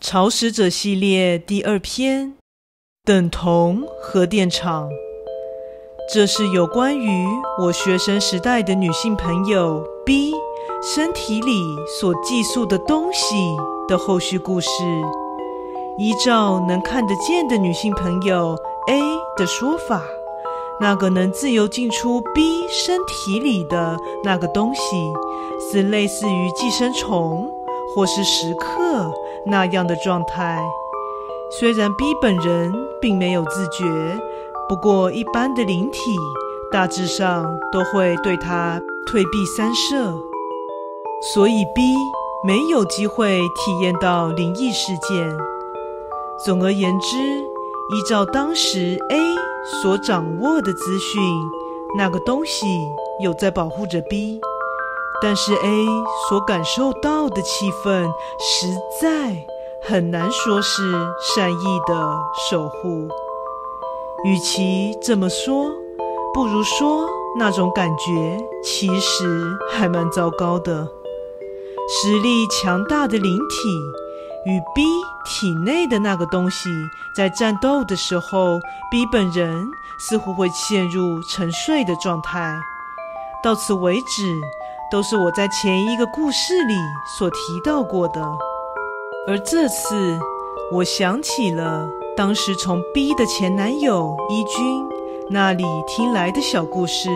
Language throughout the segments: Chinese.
潮使者系列第二篇：等同核电厂。这是有关于我学生时代的女性朋友 B 身体里所寄宿的东西的后续故事。依照能看得见的女性朋友 A 的说法，那个能自由进出 B 身体里的那个东西，是类似于寄生虫或是食客那样的状态。虽然 B 本人并没有自觉。不过，一般的灵体大致上都会对他退避三舍，所以 B 没有机会体验到灵异事件。总而言之，依照当时 A 所掌握的资讯，那个东西有在保护着 B，但是 A 所感受到的气氛实在很难说是善意的守护。与其这么说，不如说那种感觉其实还蛮糟糕的。实力强大的灵体与 B 体内的那个东西在战斗的时候，B 本人似乎会陷入沉睡的状态。到此为止，都是我在前一个故事里所提到过的。而这次，我想起了。当时从 B 的前男友一军那里听来的小故事，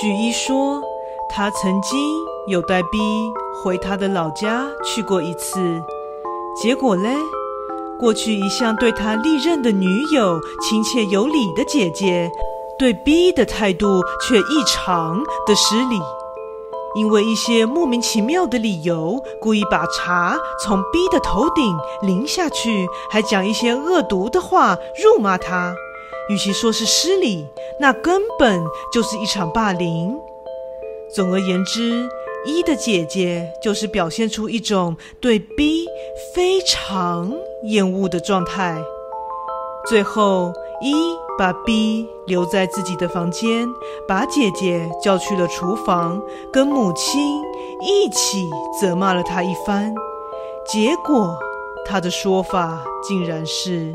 据一说，他曾经有带 B 回他的老家去过一次，结果嘞，过去一向对他历任的女友亲切有礼的姐姐，对 B 的态度却异常的失礼。因为一些莫名其妙的理由，故意把茶从 B 的头顶淋下去，还讲一些恶毒的话，辱骂他。与其说是失礼，那根本就是一场霸凌。总而言之，一的姐姐就是表现出一种对 B 非常厌恶的状态。最后，一把 B 留在自己的房间，把姐姐叫去了厨房，跟母亲一起责骂了她一番。结果，她的说法竟然是：“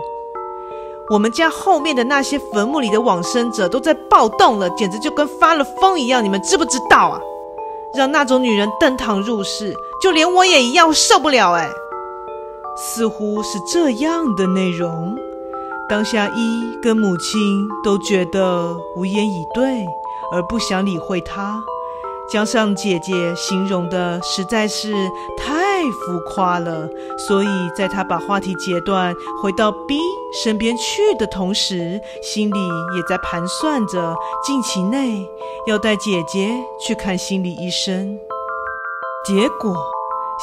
我们家后面的那些坟墓里的往生者都在暴动了，简直就跟发了疯一样，你们知不知道啊？让那种女人登堂入室，就连我也一样受不了。”哎，似乎是这样的内容。当下，一跟母亲都觉得无言以对，而不想理会她。加上姐姐形容的实在是太太浮夸了，所以在他把话题截断，回到 B 身边去的同时，心里也在盘算着近期内要带姐姐去看心理医生。结果，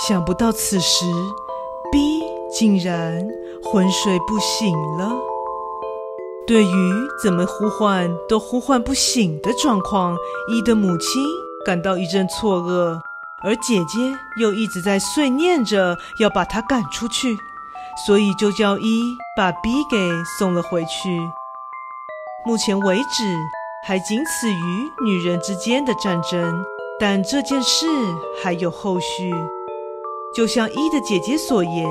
想不到此时 B 竟然昏睡不醒了。对于怎么呼唤都呼唤不醒的状况，一的母亲感到一阵错愕，而姐姐又一直在碎念着要把他赶出去，所以就叫一把 B 给送了回去。目前为止还仅此于女人之间的战争，但这件事还有后续。就像一的姐姐所言，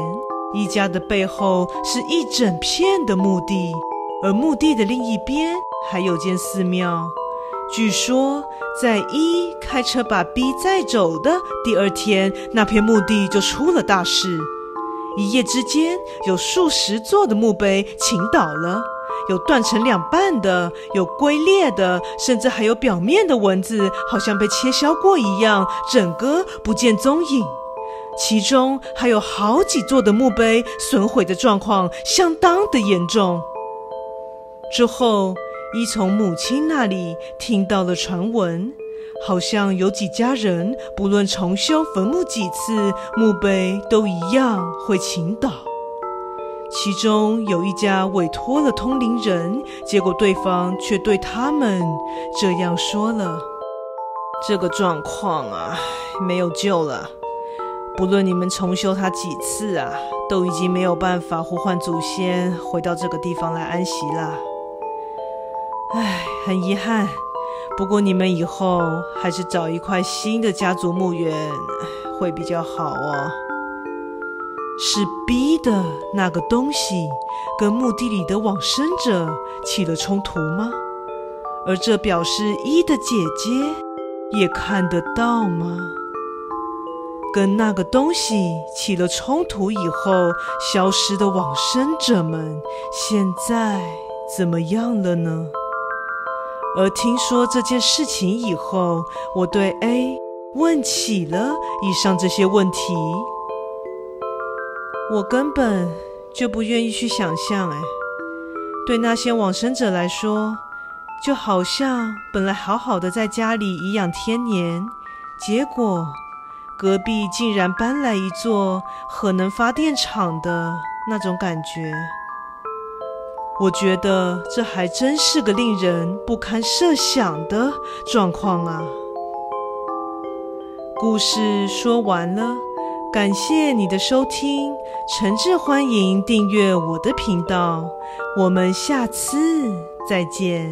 一家的背后是一整片的墓地。而墓地的另一边还有间寺庙，据说在一开车把 B 载走的第二天，那片墓地就出了大事。一夜之间，有数十座的墓碑倾倒了，有断成两半的，有龟裂的，甚至还有表面的文字好像被切削过一样，整个不见踪影。其中还有好几座的墓碑损毁的状况相当的严重。之后，一从母亲那里听到了传闻，好像有几家人不论重修坟墓几次，墓碑都一样会倾倒。其中有一家委托了通灵人，结果对方却对他们这样说了：“这个状况啊，没有救了。不论你们重修它几次啊，都已经没有办法呼唤祖先回到这个地方来安息了。”唉，很遗憾，不过你们以后还是找一块新的家族墓园会比较好哦。是 B 的那个东西跟墓地里的往生者起了冲突吗？而这表示一的姐姐也看得到吗？跟那个东西起了冲突以后消失的往生者们，现在怎么样了呢？而听说这件事情以后，我对 A 问起了以上这些问题。我根本就不愿意去想象，哎，对那些往生者来说。就好像本来好好的在家里颐养天年，结果隔壁竟然搬来一座核能发电厂的那种感觉。我觉得这还真是个令人不堪设想的状况啊！故事说完了，感谢你的收听，诚挚欢迎订阅我的频道，我们下次再见。